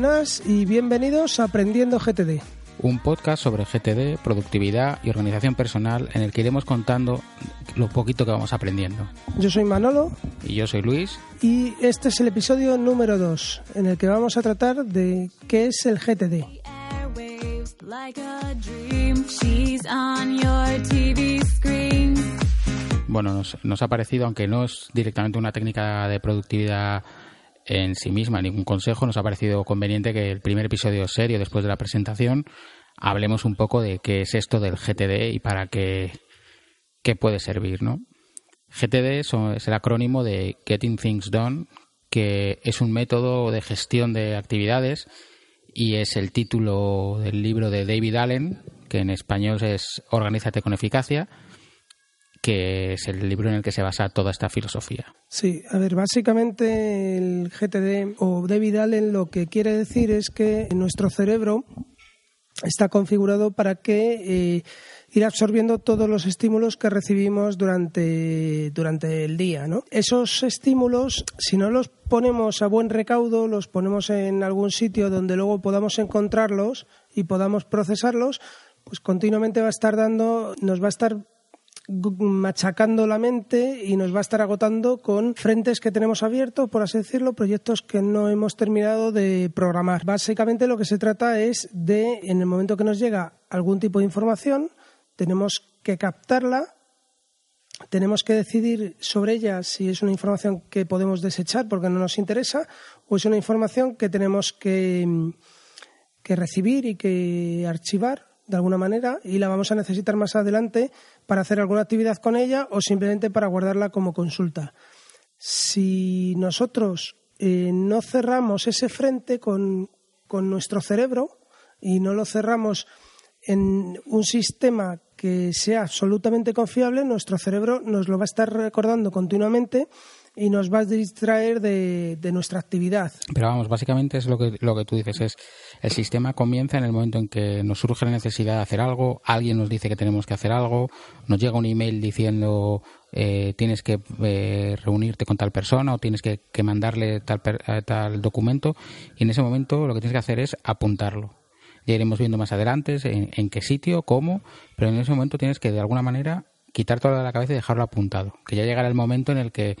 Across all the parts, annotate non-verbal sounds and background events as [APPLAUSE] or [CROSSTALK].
buenas y bienvenidos a Aprendiendo GTD. Un podcast sobre GTD, productividad y organización personal en el que iremos contando lo poquito que vamos aprendiendo. Yo soy Manolo. Y yo soy Luis. Y este es el episodio número 2, en el que vamos a tratar de qué es el GTD. Bueno, nos, nos ha parecido, aunque no es directamente una técnica de productividad en sí misma ningún consejo, nos ha parecido conveniente que el primer episodio serio después de la presentación hablemos un poco de qué es esto del GTD y para qué, qué puede servir, ¿no? GTD es el acrónimo de Getting Things Done, que es un método de gestión de actividades y es el título del libro de David Allen, que en español es Organízate con eficacia, que es el libro en el que se basa toda esta filosofía. Sí, a ver, básicamente el GTD o David Allen lo que quiere decir es que nuestro cerebro está configurado para que eh, ir absorbiendo todos los estímulos que recibimos durante, durante el día. ¿no? Esos estímulos, si no los ponemos a buen recaudo, los ponemos en algún sitio donde luego podamos encontrarlos y podamos procesarlos, pues continuamente va a estar dando, nos va a estar machacando la mente y nos va a estar agotando con frentes que tenemos abiertos, por así decirlo, proyectos que no hemos terminado de programar. Básicamente lo que se trata es de, en el momento que nos llega algún tipo de información, tenemos que captarla, tenemos que decidir sobre ella si es una información que podemos desechar porque no nos interesa o es una información que tenemos que, que recibir y que archivar de alguna manera y la vamos a necesitar más adelante para hacer alguna actividad con ella o simplemente para guardarla como consulta. Si nosotros eh, no cerramos ese frente con, con nuestro cerebro y no lo cerramos en un sistema que sea absolutamente confiable, nuestro cerebro nos lo va a estar recordando continuamente y nos va a distraer de, nuestra actividad. Pero vamos, básicamente es lo que, lo que tú dices, es el sistema comienza en el momento en que nos surge la necesidad de hacer algo, alguien nos dice que tenemos que hacer algo, nos llega un email diciendo eh, tienes que eh, reunirte con tal persona o tienes que, mandarle tal, tal documento y en ese momento lo que tienes que hacer es apuntarlo. Ya iremos viendo más adelante en, en qué sitio, cómo, pero en ese momento tienes que de alguna manera quitar de la cabeza y dejarlo apuntado. Que ya llegará el momento en el que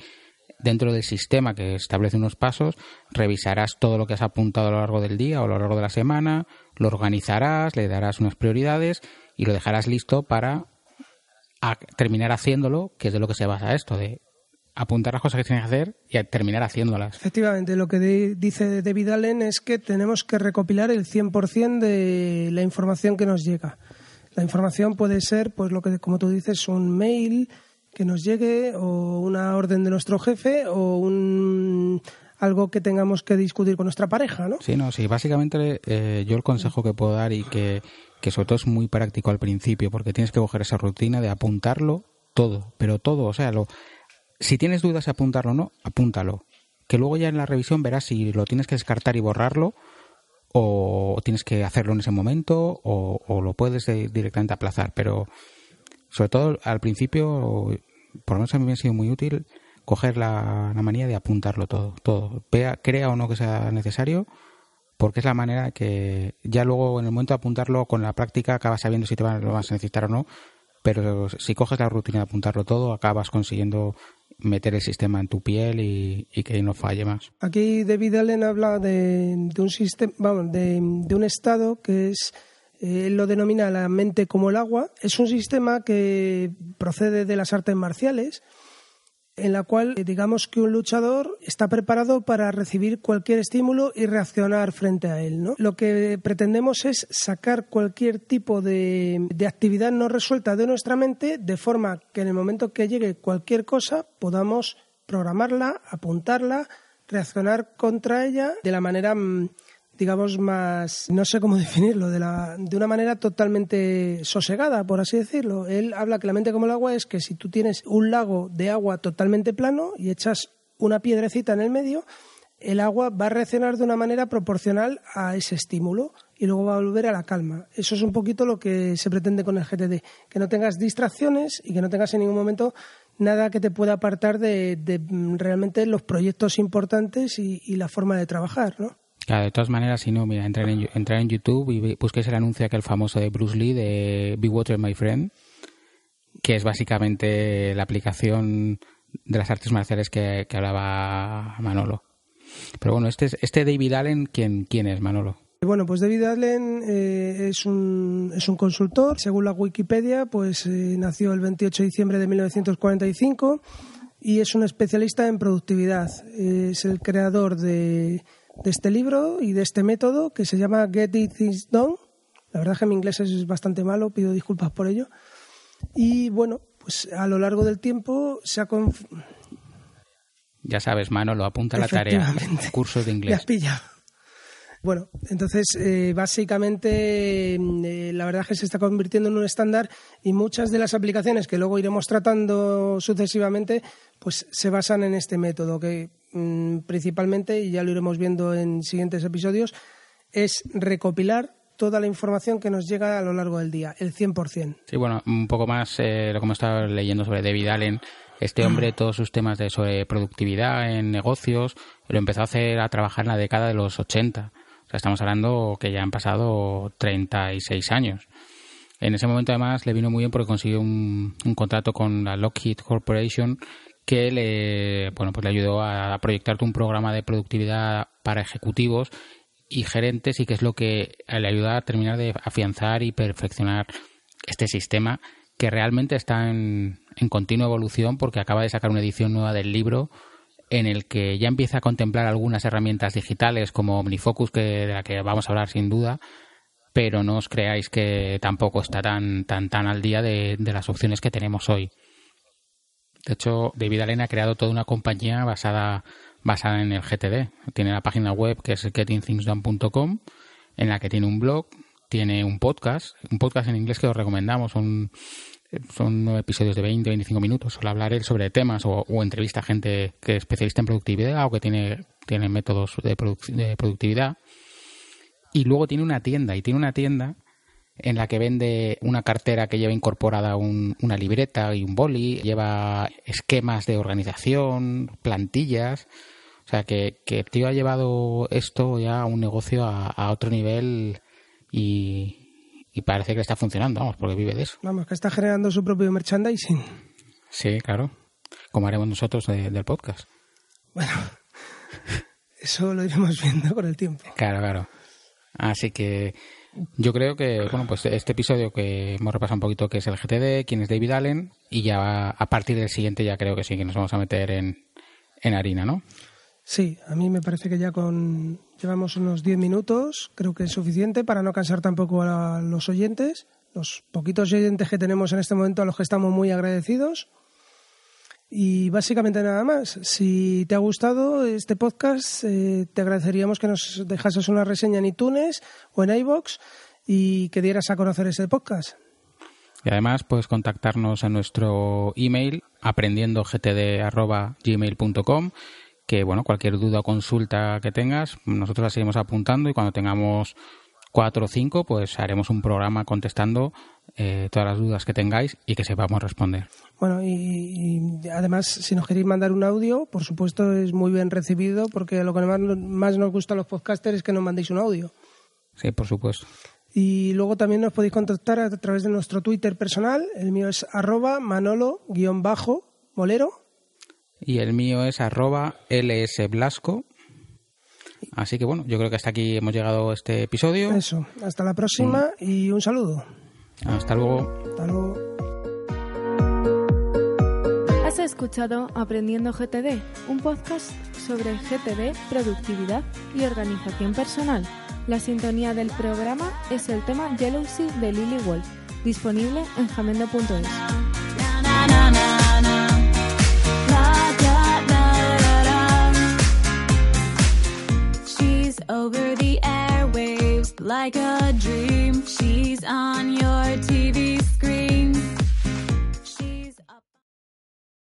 dentro del sistema que establece unos pasos, revisarás todo lo que has apuntado a lo largo del día o a lo largo de la semana, lo organizarás, le darás unas prioridades y lo dejarás listo para terminar haciéndolo, que es de lo que se basa esto, de apuntar las cosas que tienes que hacer y terminar haciéndolas. Efectivamente, lo que dice David Allen es que tenemos que recopilar el 100% de la información que nos llega. La información puede ser, pues lo que, como tú dices, un mail, que nos llegue o una orden de nuestro jefe o un algo que tengamos que discutir con nuestra pareja, ¿no? Sí, no, sí, básicamente eh, yo el consejo que puedo dar y que, que sobre todo es muy práctico al principio, porque tienes que coger esa rutina de apuntarlo todo, pero todo, o sea, lo, si tienes dudas de apuntarlo o no, apúntalo. Que luego ya en la revisión verás si lo tienes que descartar y borrarlo o tienes que hacerlo en ese momento o, o lo puedes directamente aplazar, pero sobre todo al principio por lo menos a mí me ha sido muy útil coger la, manía de apuntarlo todo, todo, crea o no que sea necesario, porque es la manera que ya luego en el momento de apuntarlo con la práctica acabas sabiendo si te lo vas a necesitar o no, pero si coges la rutina de apuntarlo todo, acabas consiguiendo meter el sistema en tu piel y, que no falle más. Aquí David Allen habla de, un sistema, vamos, de, de un estado que es él lo denomina la mente como el agua. Es un sistema que procede de las artes marciales, en la cual digamos que un luchador está preparado para recibir cualquier estímulo y reaccionar frente a él. ¿no? Lo que pretendemos es sacar cualquier tipo de, de actividad no resuelta de nuestra mente de forma que en el momento que llegue cualquier cosa podamos programarla, apuntarla, reaccionar contra ella de la manera mm, digamos, más, no sé cómo [LAUGHS] definirlo, de, la, de una manera totalmente sosegada, por así decirlo. Él habla que la mente como el agua es que si tú tienes un lago de agua totalmente plano y echas una piedrecita en el medio, el agua va a reaccionar de una manera proporcional a ese estímulo y luego va a volver a la calma. Eso es un poquito lo que se pretende con el GTD, que no tengas distracciones y que no tengas en ningún momento nada que te pueda apartar de, realmente los proyectos importantes y, y la forma de trabajar, ¿no? Claro, de todas maneras, si no, mira, entrar en, entrar en YouTube y busquéis el anuncio aquel famoso de Bruce Lee de Be Water My Friend, que es básicamente la aplicación de las artes marciales que, hablaba Manolo. Pero bueno, este, este David Allen, ¿quién, quién es Manolo? Bueno, pues David Allen eh, es, un, es un consultor. Según la Wikipedia, pues eh, nació el 28 de diciembre de 1945 y es un especialista en productividad. Es el creador de, de este libro y de este método que se llama Get It Things Done. La verdad es que mi inglés es bastante malo, pido disculpas por ello. Y bueno, pues a lo largo del tiempo se ha... Ya sabes, Manolo, apunta la tarea. Cursos de inglés. pilla. Bueno, entonces eh, básicamente eh, la verdad es que se está convirtiendo en un estándar y muchas de las aplicaciones que luego iremos tratando sucesivamente pues se basan en este método que mm, principalmente, y ya lo iremos viendo en siguientes episodios, es recopilar toda la información que nos llega a lo largo del día, el 100%. Sí, bueno, un poco más eh, lo que hemos estado leyendo sobre David Allen. Este hombre, todos sus temas de sobre productividad en negocios, lo empezó a hacer a trabajar en la década de los 80. Estamos hablando que ya han pasado 36 años. En ese momento, además, le vino muy bien porque consiguió un, contrato con la Lockheed Corporation que le, bueno, pues le ayudó a proyectar un programa de productividad para ejecutivos y gerentes y que es lo que le ayuda a terminar de afianzar y perfeccionar este sistema que realmente está en, en continua evolución porque acaba de sacar una edición nueva del libro en el que ya empieza a contemplar algunas herramientas digitales como OmniFocus, que, de la que vamos a hablar sin duda, pero no os creáis que tampoco está tan, tan, tan al día de, de las opciones que tenemos hoy. De hecho, David Allen ha creado toda una compañía basada basada en el GTD. Tiene la página web que es gettingthingsdone.com, en la que tiene un blog, tiene un podcast, un podcast en inglés que os recomendamos, son, son episodios de 20 25 minutos, suele hablar él sobre temas o, entrevista a gente que es especialista en productividad o que tiene, tiene métodos de, de productividad. Y luego tiene una tienda, y tiene una tienda en la que vende una cartera que lleva incorporada una libreta y un boli, lleva esquemas de organización, plantillas. O sea, que, que el tío ha llevado esto ya a un negocio a, otro nivel y, parece que está funcionando, vamos, porque vive de eso. Vamos, que está generando su propio merchandising. Sí, claro. Como haremos nosotros del podcast. Bueno, [LAUGHS] eso lo iremos viendo con el tiempo. Claro, claro. Así que yo creo que, bueno, pues este episodio que hemos repasado un poquito que es el GTD, quién es David Allen, y ya a partir del siguiente ya creo que sí, que nos vamos a meter en, en harina, ¿no? Sí, a mí me parece que ya con llevamos unos 10 minutos, creo que es suficiente para no cansar tampoco a los oyentes, los poquitos oyentes que tenemos en este momento a los que estamos muy agradecidos. Y básicamente nada más. Si te ha gustado este podcast, eh, te agradeceríamos que nos dejases una reseña en iTunes o en iBox y que dieras a conocer ese podcast. Y además puedes contactarnos en nuestro email aprendiendogtd.gmail.com que bueno, cualquier duda o consulta que tengas, nosotros la seguimos apuntando y cuando tengamos cuatro o cinco, pues haremos un programa contestando eh, todas las dudas que tengáis y que sepamos responder. Bueno, y, además, si nos queréis mandar un audio, por supuesto es muy bien recibido, porque lo que más, más nos gusta a los podcasters es que nos mandéis un audio. Sí, por supuesto. Y luego también nos podéis contactar a través de nuestro Twitter personal. El mío es arroba manolo-molero. Y el mío es arroba lsblasco. Así que bueno, yo creo que hasta aquí hemos llegado este episodio. Eso, hasta la próxima y un saludo. Hasta luego. Hasta luego. Has escuchado Aprendiendo GTD, un podcast sobre GTD, productividad y organización personal. La sintonía del programa es el tema Jealousy de Lily Wolf, disponible en jamendo.es. over the airwaves like a dream. She's on your TV